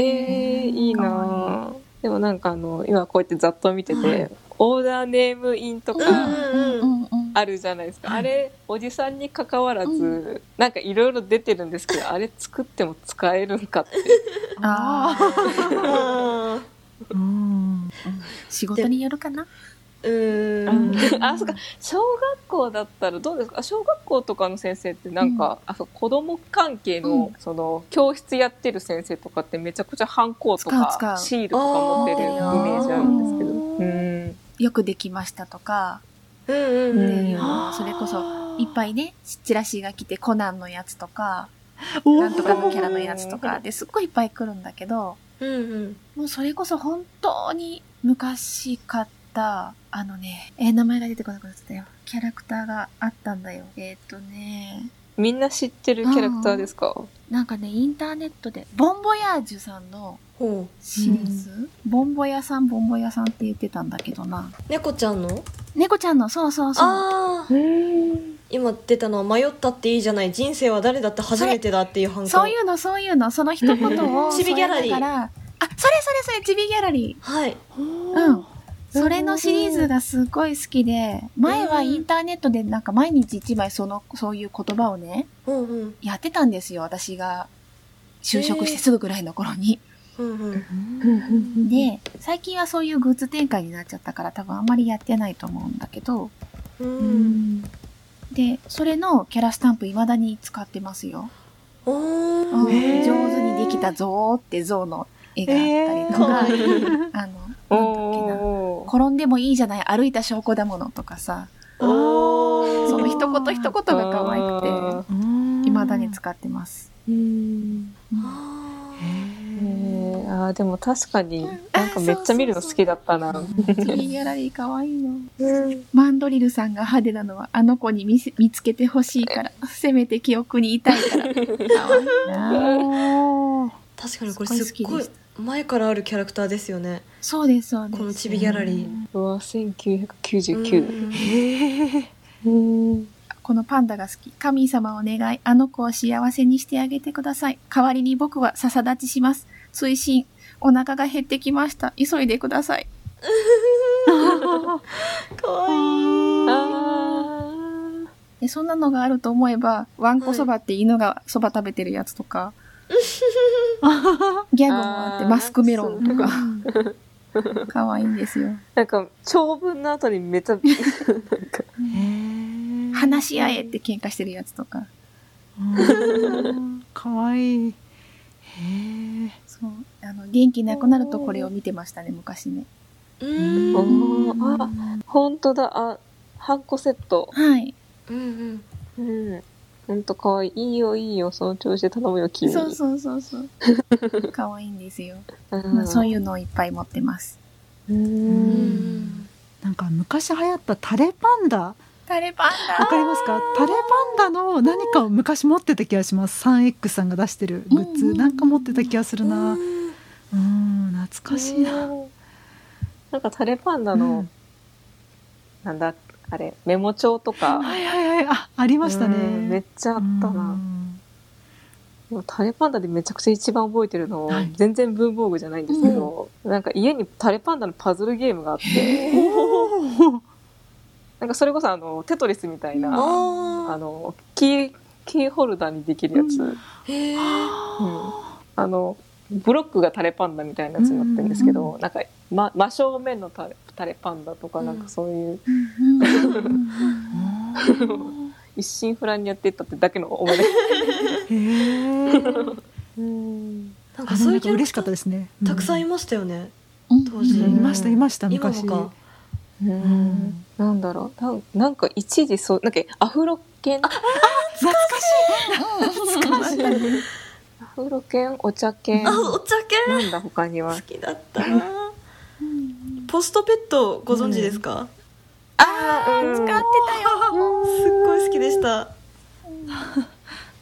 えー、いいかなでもなんかあの今こうやってざっと見てて、オーダーネームインとかうんうんうんうん。あるじゃないですか、はい。あれおじさんに関わらず、うなんかいろいろ出てるんですけど あれ作っても使えるんかって。ああ うん。仕事によるかな。ーうん。あそうか。小学校だったらどうですか？あ小学校とかの先生ってなんか、あそう子供関係の,、うその教室やってる先生とかってめちゃくちゃハンコと使う使かう。シールとか持ってるイメージあるんですけど。あうん。よくできましたとか。うんうんうってうんいうのをそれこそいっぱいねチラシが来てコナンのやつとかおなんとかのキャラのやつとかですっごいいっぱい来るんだけどうんうん。もうそれこそ本当に昔買ったあのねえー名前が出てこなくなってたよ。キャラクターがあったんだよ。えーっとね。みんな知ってるキャラクターですか、なんかねインターネットでボンボヤージュさんのほシリーズ、ボンボヤさんボンボヤさんって言ってたんだけどな。う猫ちゃんの？猫ちゃんの。そうそうそう。ああ今出たのは迷ったっていいじゃない。人生は誰だって初めてだっていう反そういうのそういうの。その一言を ちびギャラリー。あそれそれそれちびギャラリはい。ーうんそれのシリーズがすごい好きで前はインターネットでなんか毎日一枚そのそういう言葉をねうんうん。やってたんですよ私が。就職してすぐぐらいの頃に、で最近はそういうグッズ展開になっちゃったから多分あんまりやってないと思うんだけど。うん。でそれのキャラスタンプ未だに使ってますよ。上手にできたゾウってゾウの絵があったりとか、あの、転んでもいいじゃない、歩いた証拠だものとかさ、その一言一言が可愛くて、うん。未だに使ってます。うん。あへえあーでも確かにうん。なんかめっちゃ見るの好きだったな。ギャラリー可愛いの。マンドリルさんが派手なのはあの子に見せ見つけてほしいから、せめて記憶にいたいから。可愛いな。おー確かにこれすっごい好きでし前からあるキャラクターですよねそうです、そうです。このちびギャラリーうわ、1999。うんへえうんこのパンダが好き。神様お願い。あの子を幸せにしてあげてください。代わりに僕は笹立ちします。推進。お腹が減ってきました。急いでください。かわいいそんなのがあると思えば、ワンコそばって犬がそば食べてるやつとか、ギャグもあって、マスクメロンとか、可愛いんですよ。ーなんか、長文の後にめっちゃ、なんか話し合えって喧嘩してるやつとか。うんかわいいへえそう。あの、元気なくなるとこれを見てましたね、昔ね。うんあ、ほんとだ、あ、ハンコセット。はい。うんうんうん。ほんとかわいい。いいよ、いいよ、その調子で頼むよ、君。そうそうそうそう。可愛いんですよ。うん。まあ、そういうのをいっぱい持ってます。う。うん。んなんか昔流行ったタレパンダ。タレパンわかりますか？タレパンダの何かを昔持ってた気がします。3X さんが出してるグッズ、なんか持ってた気がするな。うん。うん懐かしいな、なんかタレパンダの、うん。なんだ、あれ、メモ帳とか、はいはいはいあありましたね。うんめっちゃあったうな。ん。でもタレパンダでめちゃくちゃ一番覚えてるの、はい。全然文房具じゃないんですけど、なんか家にタレパンダのパズルゲームがあって、なんかそれこそあの、テトリスみたいな、あの、キー、キーホルダーにできるやつ、うん。へえあの、ブロックがタレパンダみたいなやつになってるんですけど、なんか、ま、真正面のタレタレパンダとか、うんなんかそういう、うんうんうんうん 一心不乱にやっていったってだけの思い出。かあそういうキャたですね。たくさんいまましたよね。うん。当時。いましたいました今昔もか。うん。なんだろう。なんなんか一時そうなんかアフロ犬。懐かしい。アフロ犬お茶犬。あお茶犬。なんだ他には。好きだったな。ポストペットご存知ですか、ああ使ってたよ。すっごい好きでした。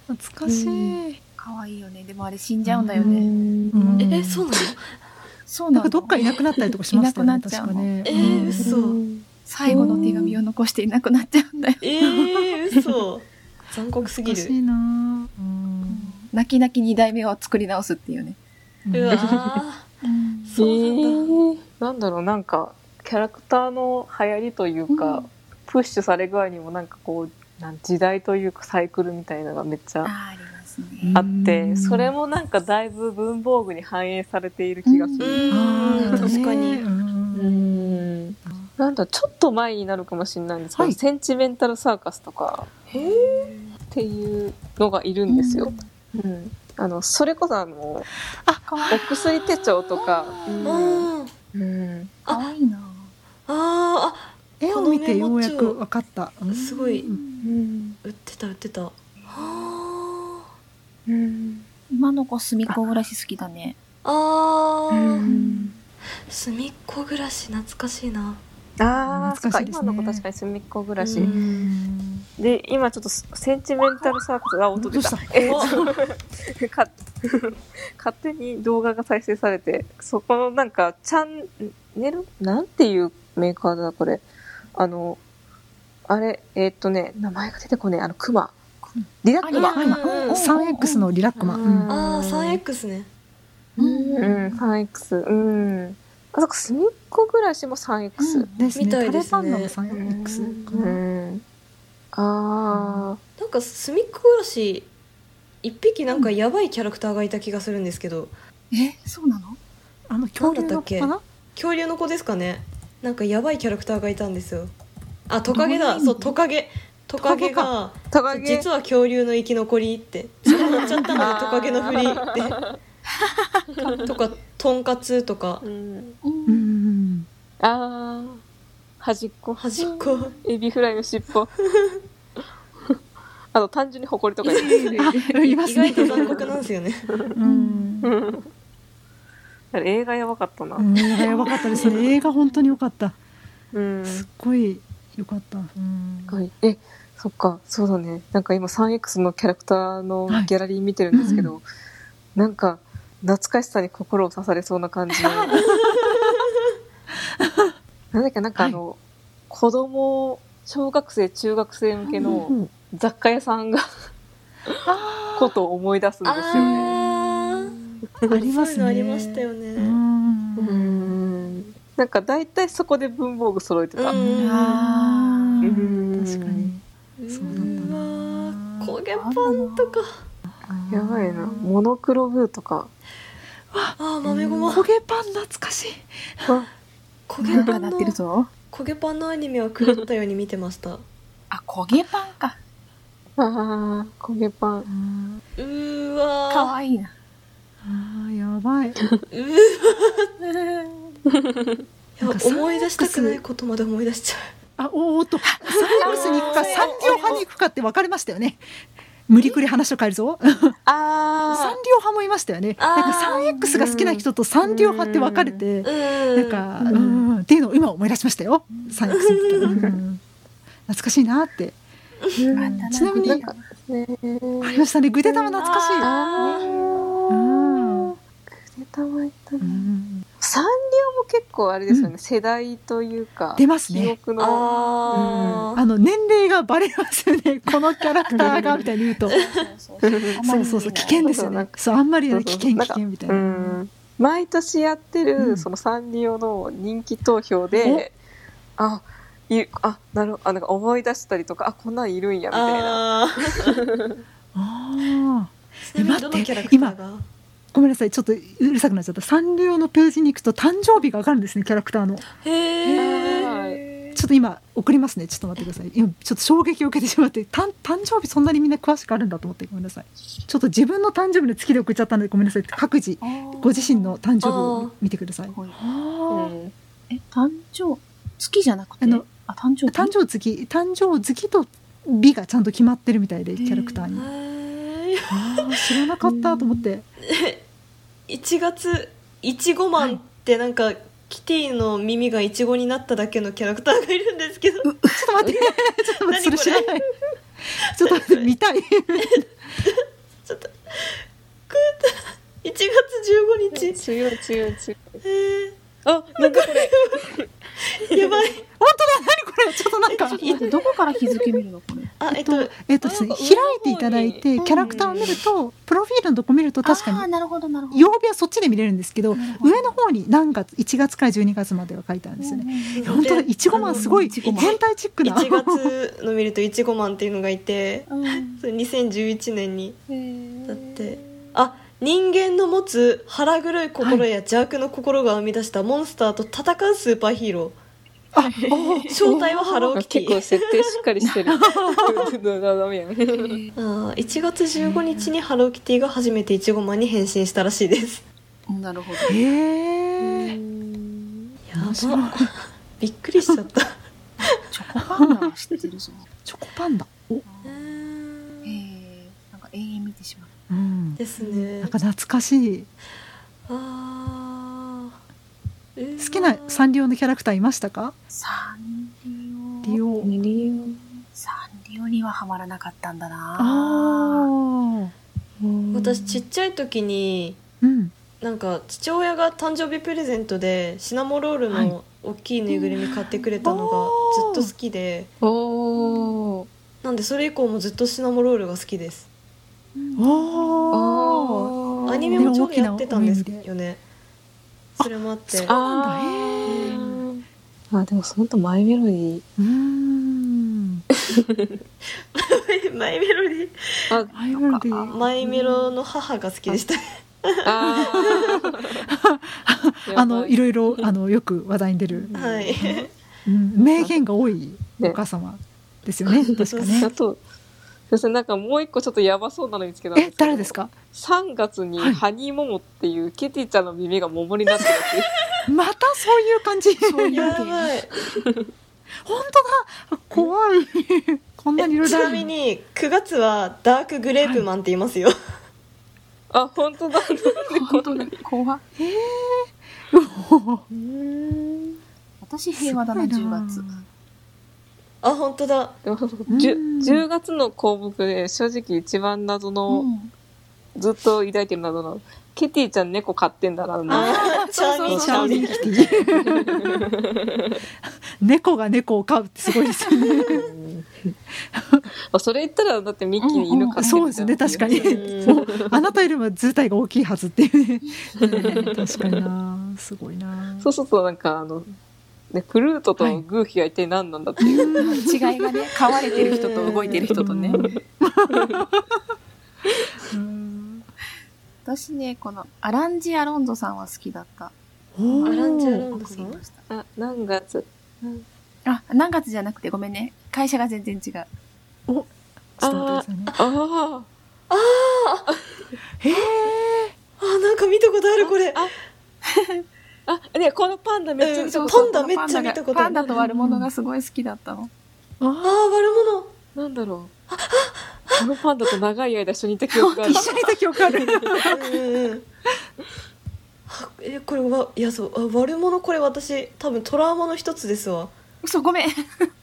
懐かしい、可愛いよね。でもあれ死んじゃうんだよね。うん。えそうなの？そうなの。なんかどっかいなくなったりとかしましたよねいなくなっちゃうね。えー、嘘。最後の手紙を残していなくなっちゃうんだよ。えー、嘘。残酷すぎる。懐かしいな。うん。泣き泣き二代目を作り直すっていうね。うわそうなんだ。えー。なんだろうなんかキャラクターの流行りというか、うん。プッシュされ具合にもなんかこうなん時代というかサイクルみたいなのがめっちゃあってうん。それもなんかだいぶ文房具に反映されている気がすうる。確かに。ねうん。うん。なんだちょっと前になるかもしれないんですけど、はい。センチメンタルサーカスとかへっていうのがいるんですよ。うん。あのそれこそあの。お薬手帳とか、ーあーうん、かわいいな。あ絵を見てようやく。分かった。ーすごい。うん。売ってた売ってた。はあうん。今の子隅っこ暮らし好きだね。あー、うん。隅っこ暮らし懐かしいな。あ懐かしいですね。今の子確かに隅っこ暮らし。うん。で、今ちょっとセンチメンタルサーカスが音出た。どうし。えっとか 勝手に動画が再生されて、そこのなんか、チャンネルなんていうメーカーだ、これ。あの、あれ、えっとね、名前が出てこねえ、あの、クマ。リラックマ。あリラックマうん 3X のリラックマ。うんああ 3X ねうん、3X。うん。あそこ、隅っこ暮らしも 3X。ですね。みたいですねタレパンダも 3X かうな。ん。あなんか隅っこ暮らし一匹なんかやばいキャラクターがいた気がするんですけどえ、そうなの？あの恐竜の子かな？恐竜の子ですかねなんかやばいキャラクターがいたんですよあトカゲだそうトカゲトカゲがカゲ。実は恐竜の生き残りって捕まっちゃったので トカゲのふりって とかとんかつとかうん。う。うんん。ああ。端っこ。端っこエビフライの尻尾。あと単純にホコリとかいる。あ、いますね意外。と残酷なんですよねうん。映画やばかったな。うん、やばかったですね。映画本当に良かった。うん。すっごい良かった。うんえ、そっか、そうだね。なんか今 3X のキャラクターのはいギャラリー見てるんですけど、うなんか懐かしさに心を刺されそうな感じの。なんだっけ、なんかあの、子供、小学生、中学生向けのうん雑貨屋さんがあ ことを思い出すんですよね。ありますね。そういうのありましたよねうんうん。なんか大体そこで文房具揃えてた。うんあーうん確かに。そうなうわー焦げパンとかやばいな。モノクロブーとか。あー豆ごま焦げパン懐かしい。焦げパンのってるぞ。焦げパンのアニメは狂ったように見てましたあ、焦げパンか。ああ、焦げパン。うーわーかわいいな。あーやばい。思い出したくないことまで思い出しちゃあ、おーっと、サンリオスに行くか、サンリオ派に行くかって分かれましたよね。無理くり話を変えるぞ。サンリあオ派もいましたよね。なんか 3X が好きな人とサンリオ派って分かれて、なんか、うん、っていうのを今思い出しましたよ。3X の時はうん懐かしいなって。ーちなみにねありましたね。グデタマ懐かしい。あうんー。出たまいたね。うんサンリオも結構あれですよね、世代というか。出ますね記憶の。あーあの年齢がバレますよね。このキャラクターがみたいに言うと、そうそうそう危険ですよね。そうあんまり危険危険みたいうな。ん。毎年やってる、うんそのサンリオの人気投票で、あ、いあ、なるあ、なんか思い出したりとか、あ、こんなんいるんや、みたいな。あー ああ。ごめんなさい、ちょっとうるさくなっちゃった。サンリオのページに行くと誕生日がわかるんですね、キャラクターの。へえちょっと今送りますね。ちょっと待ってください。今ちょっと衝撃を受けてしまって、誕生日そんなにみんな詳しくあるんだと思ってごめんなさい。ちょっと自分の誕生日の月で送っちゃったのでごめんなさい。各自ご自身の誕生日を見てください。うんえ、誕生月じゃなくて？あのあ、誕生日？誕生月、誕生月と日がちゃんと決まってるみたいでキャラクターに。へああ知らなかったと思って。ー1月いちごマンってなんか、キティの耳がイチゴになっただけのキャラクターがいるんですけどちょっと待って、ちょっと待って、それ知らない。ちょっと待って、見たい。ちょっと1月15日強い強い強い。へあ、なんかこれ。ー やばい本当だ、何これ、ちょっとなんか。ちょっと待って、どこから日付見るのこれ。ああえっとえっと、開いていただいて、うんキャラクターを見ると、プロフィールのとこ見ると確かに、なるほどなるほど。曜日はそっちで見れるんですけど、上の方に何月、1月から12月までは書いてあるんですよね。うん本当いちごマンすごい変態チックな。1月の見るといちごマンっていうのがいてうん。それ2011年にへだって。あ人間の持つ腹黒い心や邪悪の心が生み出したモンスターと戦うスーパーヒーロあ、ー正体はハローキティ結構設定しっかりしてる。ダメやん。あー1月15日にハローキティが初めていちごマンに変身したらしいですなるほど。へえ。やばびっくりしちゃったチョコパンダは知ってる？ぞ。チョコパンダ？お、へえ。なんか永遠見てしまう。うん。ですねなんか懐かしい。あー好きなサンリオのキャラクターいましたか？サンリオ。リオ。リサンリオにはハマらなかったんだな。あ私ちっちゃい時にうん。なんか父親が誕生日プレゼントでシナモロールはいの大きいぬいぐるみ買ってくれたのがずっと好きでおー。なんでそれ以降もずっとシナモロールが好きですおお。アニメもちょやってたんですよねそれもあって。そうなんだ。あへー。あ、でもそのとマイメロディー。うーん。マイメロディあ、アイメロディー。ー。マイメロの母が好きでした。あー。あのい。ろいろあのよく話題に出る、はい。うん、名言が多いお母様ですよね。確かあね。と、そしてなんかもう一個ちょっとやばそうなの見つけたんですえけど誰ですか？3月にはいハニーモモっていうケティちゃんの耳が桃になってるっていう。またそういう感じ。そういうやばい本当だ。怖い。こんなにいろいちろある。なみに9月はダークグレープマンって言いますよ、あ、本当だ。本当だ。怖っうん。私平和だな、10月。あ本当だでも10 10月の項目で正直一番謎の、うんずっと抱いてる謎の、ケティちゃん猫飼ってんだな、のあーチャーミーチャーミンキティ。猫が猫を飼うってすごいですよね。あそれ言ったらだってミッキーに犬飼ってるじゃんそうですね確かに。あなたよりも図体が大きいはずっていうね。ね確かにな。すごいな。そうするとなんかあの、ね、プルートとグーフィーは一体何なんだっていう。違いがね、飼われてる人と動いてる人とね。うん私ね、このアランジ・アロンゾさんは好きだった。おアランジャーロンドさんあ、何月？あ、何月じゃなくてごめんね。会社が全然違う。ちょっと待ってくださいね。ああ。へえ。あ なんか見たことあるこれああ、ね、このパンダめっちゃ見たことある。パンダめっちゃ見たことパンダと悪者がすごい好きだったの。ああ悪者なんだろう。このパンダと長い間一緒にいた記憶がある 一。緒にいた記憶ある。うんうんあえこれはいやそうあ悪者これ私多分トラウマの一つですわ嘘、ごめん。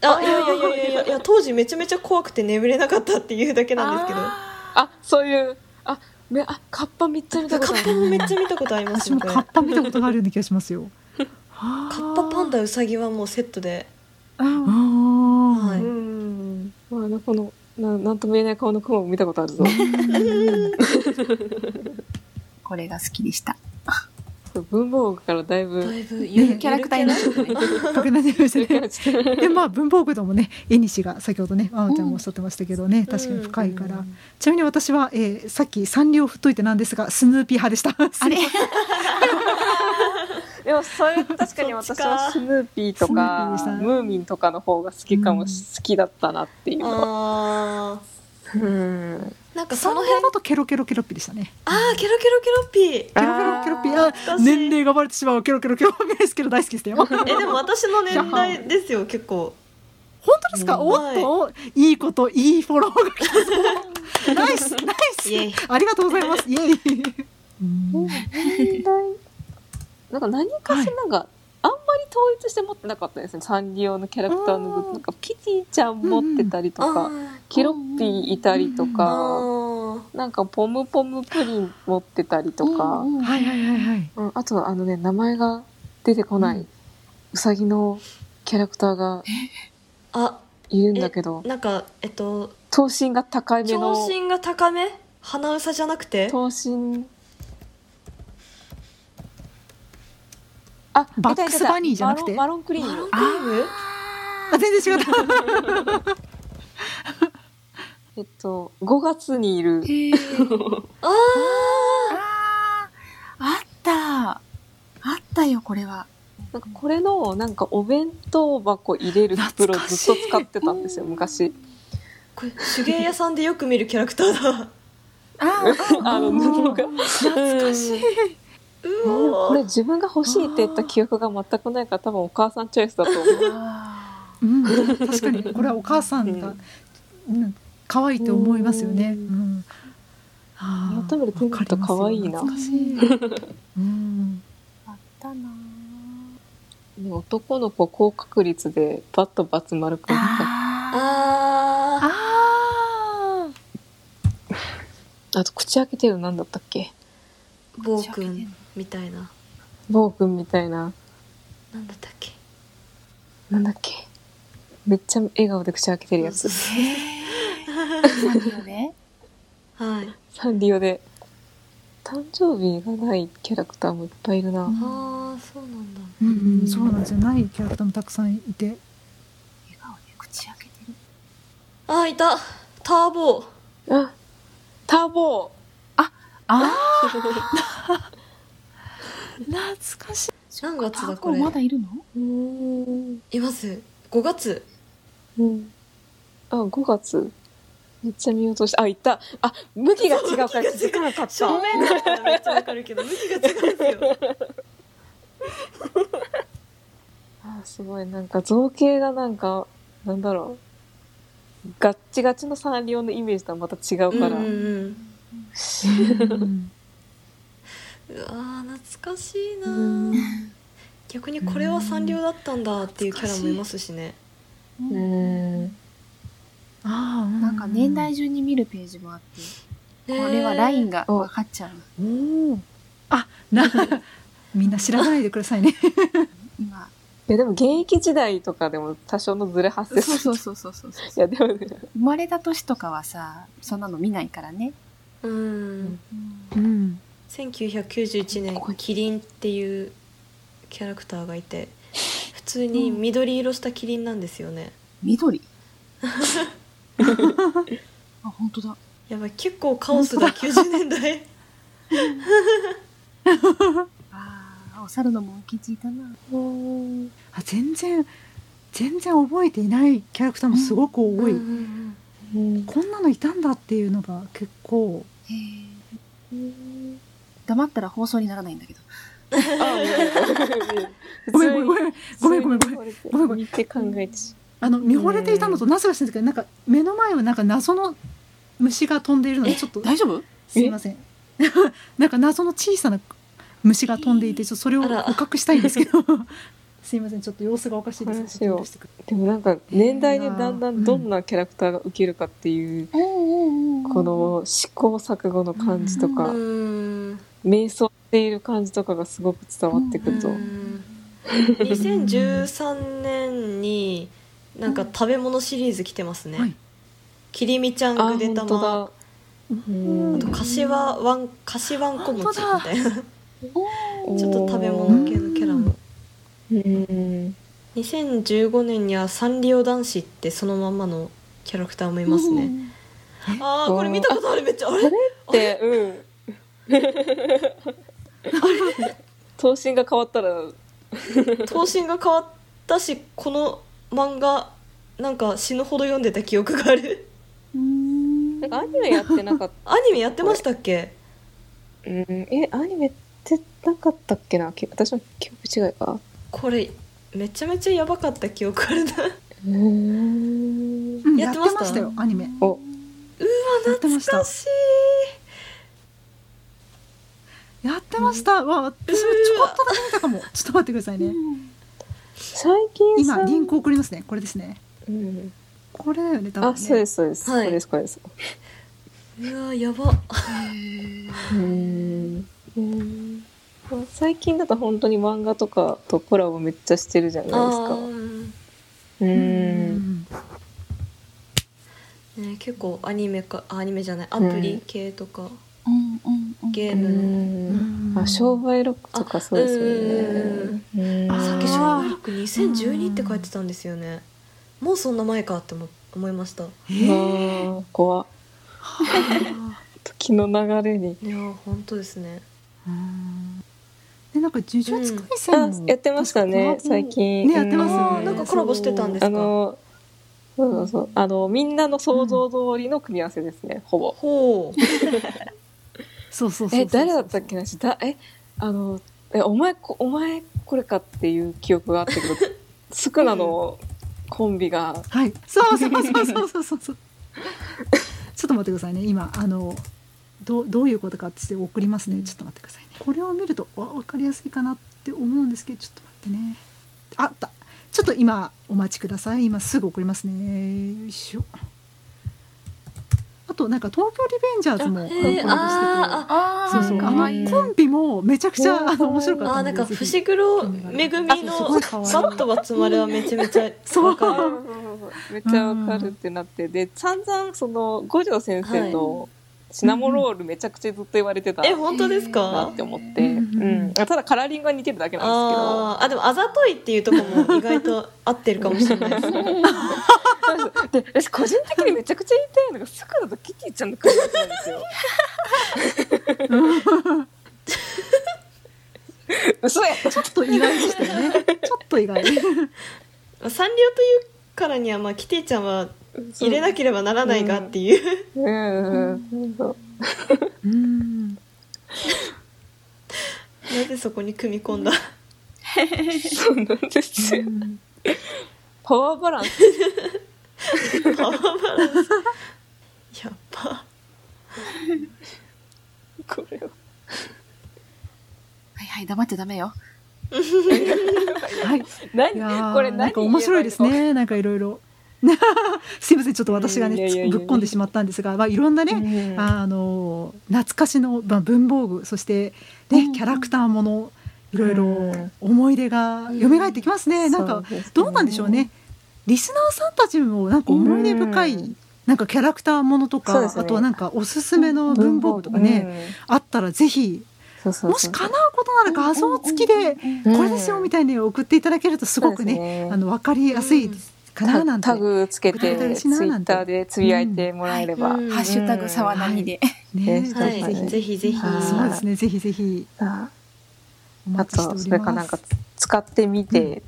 あいやいやいやいやいやいや当時めちゃめちゃ怖くて眠れなかったっていうだけなんですけどあ、そういう、あ、め、あ、カッパめっちゃ見たカことある。ッパもめっちゃ見たことあります私もカッパ見たことがあるような気がしますよ。カカッパパンダウサギはもうセットでああーはいうん。まあ、あの、この、ななんとも言えない顔の雲も見たことあるぞ。これが好きでした。文房具からだいぶ。だいぶゆるキャラクターになっちゃったね。かけなじみましたね。でまあ文房具でもね絵西が先ほどねあおちゃんもおっしゃってましたけどね、確かに深いから、ちなみに私は、えーさっきサンリオ振っといてなんですがスヌーピー派でしたあれ？でも、それ確かに私はスヌーピーとかた、ムーミンとかの方が好きかもし、好きだったなっていうのは。あうん。ーなんかその辺。だとケロケロケロッピでしたね。あーケロケロケロッピ。ーケロケロケロッピ。あ年齢がバレてしまうケロケロケロッピですけど大好きでしたよ本えでも私の年代ですよ結構当ですか、うんおっといいこといいフォローが来たぞナイスナイスありがとうございますイエイうんなんか何かしらなんか、あんまり統一して持ってなかったですね。サンリオのキャラクターのグッズ。なんか、キティちゃん持ってたりとか、キロッピーいたりとあか、ーなんかポムポムプリン持ってたりとか、うんうんはいはいはいはい。うん。あとはあのね、名前が出てこない、うんうさぎのキャラクターが、あ。いるんだけど、なんかえっと。頭身が高いめ長の、身が高め？鼻うさじゃなくて？頭身、あ、バックスバニーじゃなくて？マロンクリーマロンム。クリームあ全然違った えっと、5月にいる。あ あーあった。あったよ、これは。なんかこれの、なんかお弁当箱入れる袋ずっと使ってたんですよ、昔。ーこれ手芸屋さんでよく見るキャラクターだあ あの布が。懐かしい。これ自分が欲しいって言った記憶が全くないから多分お母さんチョイスだと思う。あうん確かに。これはお母さんが、うん、可愛いと思いますよね。うん。改めて手に取ると可愛いな。うん。ーあったなね男の子高確率でパッとバツ丸くなった。ああああと口開けてるの何だったっけ？ー暴君みたいな。暴君みたいな。なんだったっけ？なんだっけ？めっちゃ笑顔で口開けてるやつ。ーサンリオね。はい。サンリオで。誕生日がないキャラクターもいっぱいいるな。うん。ああそうなんだ。ー、うん。うん、そうなんですよ。ないキャラクターもたくさんいて。笑顔で口開けてる。あーいた。ターボあ、ターボあ 懐かしい。何月あ、だこれ？まだいるの？います。5月。うん。あ、5月。めっちゃ見落とし。た。あ、いた。あ、向きが違うから気づかなかった。正面だったらめっちゃわかるけど向きが違うんですよ。あすごい。なんか造形がなんかなんだろう。ガッチガチのサンリオのイメージとはまた違うから、うんうん。うんうんうわー懐かしいな。うん。逆にこれはサンリオだったんだっていうキャラもいますしね。うん。ああなんか年代順に見るページもあって、これはラインが分かっちゃう。おおあな みんな知らないでくださいね。今。いやでも現役時代とかでも多少のズレ発生する。そうそうそうそうそう。いやでもね。生まれた年とかはさ、そんなの見ないからね。うん。うん1991年キリンっていうキャラクターがいて 普通に緑色したキリンなんですよね。緑？あ、本当だ。やばい結構カオスだ90年代。ああ、お猿のモン吉いたな。うんあ全然全然覚えていないキャラクターもすごく多い、うんうんこんなのいたんだっていうのが結構。へえ。黙ったら放送にならないんだけど。あ ごめん。ごめんごめんごめんごめんごめん。ごめごめんごめん見て考えてし。あの見惚れていたのとなぜか知らないんですけどなんか目の前をなんか謎の虫が飛んでいるのでちょっと大丈夫？すいません。なんか謎の小さな虫が飛んでいてちょっとそれを捕獲したいんですけど。すいません。ちょっと様子がおかしいです。でもなんか年代でだんだんどんなキャラクターが受けるかっていう、この試行錯誤の感じとか、うん瞑想している感じとかがすごく伝わってくると、うん2013年になんか食べ物シリーズ来てますね、はい。きりみちゃんあぐでたま。うん。あと柏ワン柏ワンこ餅みたいな。ちおょっと食べ物系のキャラも。うん。2015年にはサンリオ男子ってそのまんまのキャラクターもいますね。ああこれ見たことあるめっちゃ。あれ？でうん頭身が変わったら。頭身が変わったしこの漫画なんか死ぬほど読んでた記憶がある。うん。なんかアニメやってなかっアニメやってましたっけ？たうん。えアニメってなかったっけな？き私の記憶違いか。これめちゃめちゃやばかった記憶あるな。うん。うんややっました？っててましたよアニメ。お。やってました懐かしやってました。わ私もちょこっとだけ見たかも。ちょっと待ってくださいね。最近。さ今リンク送りますねこれですね。うん。これだよね多分ね。あそうですそうです、はい。これですこれです。いうわやば。うん。うん。まあ最近だと本当に漫画とかとコラボめっちゃしてるじゃないですか。ううん。ん。ね、結構アニメかあアニメじゃないアプリ系とか、うん。ゲうーム。あ、商売ロックとかそうですよね。うん。あさっき商売ロック2012って書いてたんですよね。もうそんな前かって思思いました。えー。あー怖っ。時の流れに。いやー本当ですね。うん。でなんか呪術廻戦やってましたね、最近。ねやってますなんかコラボしてたんですか？あの、そうそうそう。あの、みんなの想像通りの組み合わせですね、ほぼ。ほうそうそうそうえ、誰だったっけなだえ、あの、え、お前こ、お前これかっていう記憶があったけど、スクナのコンビが、はい。そうそうそうそうそうそうそう。ちょっと待ってくださいね。今あのどうどういうことかって送りますね。ちょっと待ってくださいね。これを見るとわ分かりやすいかなって思うんですけどちょっと待ってね。あった。ちょっと今お待ちください。今すぐ送りますね。よいしょあとなんか東京リベンジャーズもコラボしてて。あああ、そうそうあのコンビもめちゃくちゃあの面白かったあーなんか伏黒めぐみのごい可愛いバットバツ丸はめちゃめちゃそう。わかるめっちゃわかるってなって、で、散々、その、五条先生のシナモロールめちゃくちゃずっと言われてたえ本当ですなかって思って、うんうん。ただカラーリングが似てるだけなんですあーあでもあざといっていうところも意外と合ってるかもしれないですで、私個人的にめちゃくちゃ言いたいのが、スクラとキティちゃんの組み合わせなんですよ。嘘や。ちょっと意外でしたよね。ちょっと意外。サンリオというからにはまあキティちゃんは入れなければならないがっていう、うんうんそううんなぜそこに組み込んだ？そうなんですよ。パワーバランス。パワーバランス。やっぱ。これは。はいはい、黙ってダメよ。はい。い何これ何？なんか面白いですね。なんかいろいろ すいませんちょっと私がねぶっ込んでしまったんですが、まあ、いろんなね、ねあの懐かしの、まあ、文房具そして、ねうん。キャラクターものいろいろうん。思い出が蘇ってきますね、なんかどうなんでしょうね。リスナーさんたちもなんか思い出深い、うん。なんかキャラクターものとか、ね。あとはなんかおすすめの文房具とかね、あったらぜひもし叶うことなら画像付きでうん。これですよみたいに送っていただけるとすごくね,、あの分かりやすいかななんて、タグつけてツイッターでつぶやいてもらえれば、うん。ハッシュタグ沢何で。ね、ねはい。ぜひぜひ。ぜひそうですね。ぜひぜひ。あとそれかなんか使ってみて、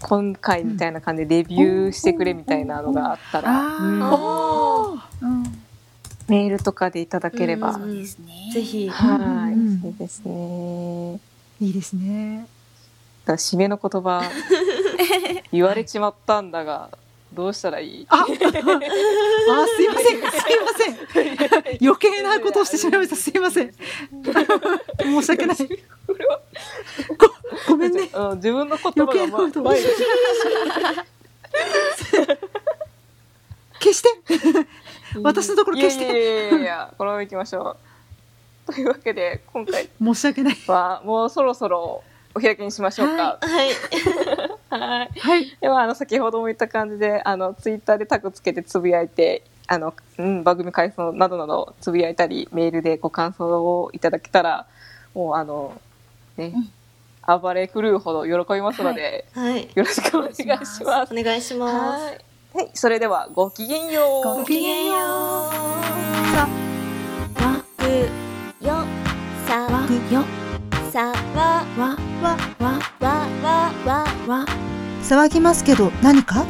今回みたいな感じでレビューしてくれみたいなのがあったら、あーうん。あうん。メールとかでいただければ、うん。ぜひ。はい、うん。いいですね。いいですね。だから締めの言葉 言われちまったんだがどうしたらいい？ああすいませんすいません。余計なことをしてしまいました。すいません。申し訳ない。これはごごめんね。うん自分の言葉がま前に消して。私のところ消して。いやいやいやいやこのまま行きましょう。というわけで今回申し訳ない。はもうそろそろお開きにしましょうか。はい。はいはい。ではあの先ほども言った感じであのツイッターでタグつけてつぶやいてあの、うん、番組感想などなどつぶやいたりメールでご感想をいただけたらもうあのね、暴れ狂うほど喜びますので、はい。よろしくお願いします。お願いします。はい、はい、それではごきげんよう。ごきげんよう。わくよさわよさわわわ。わわわわ。騒ぎますけど何か？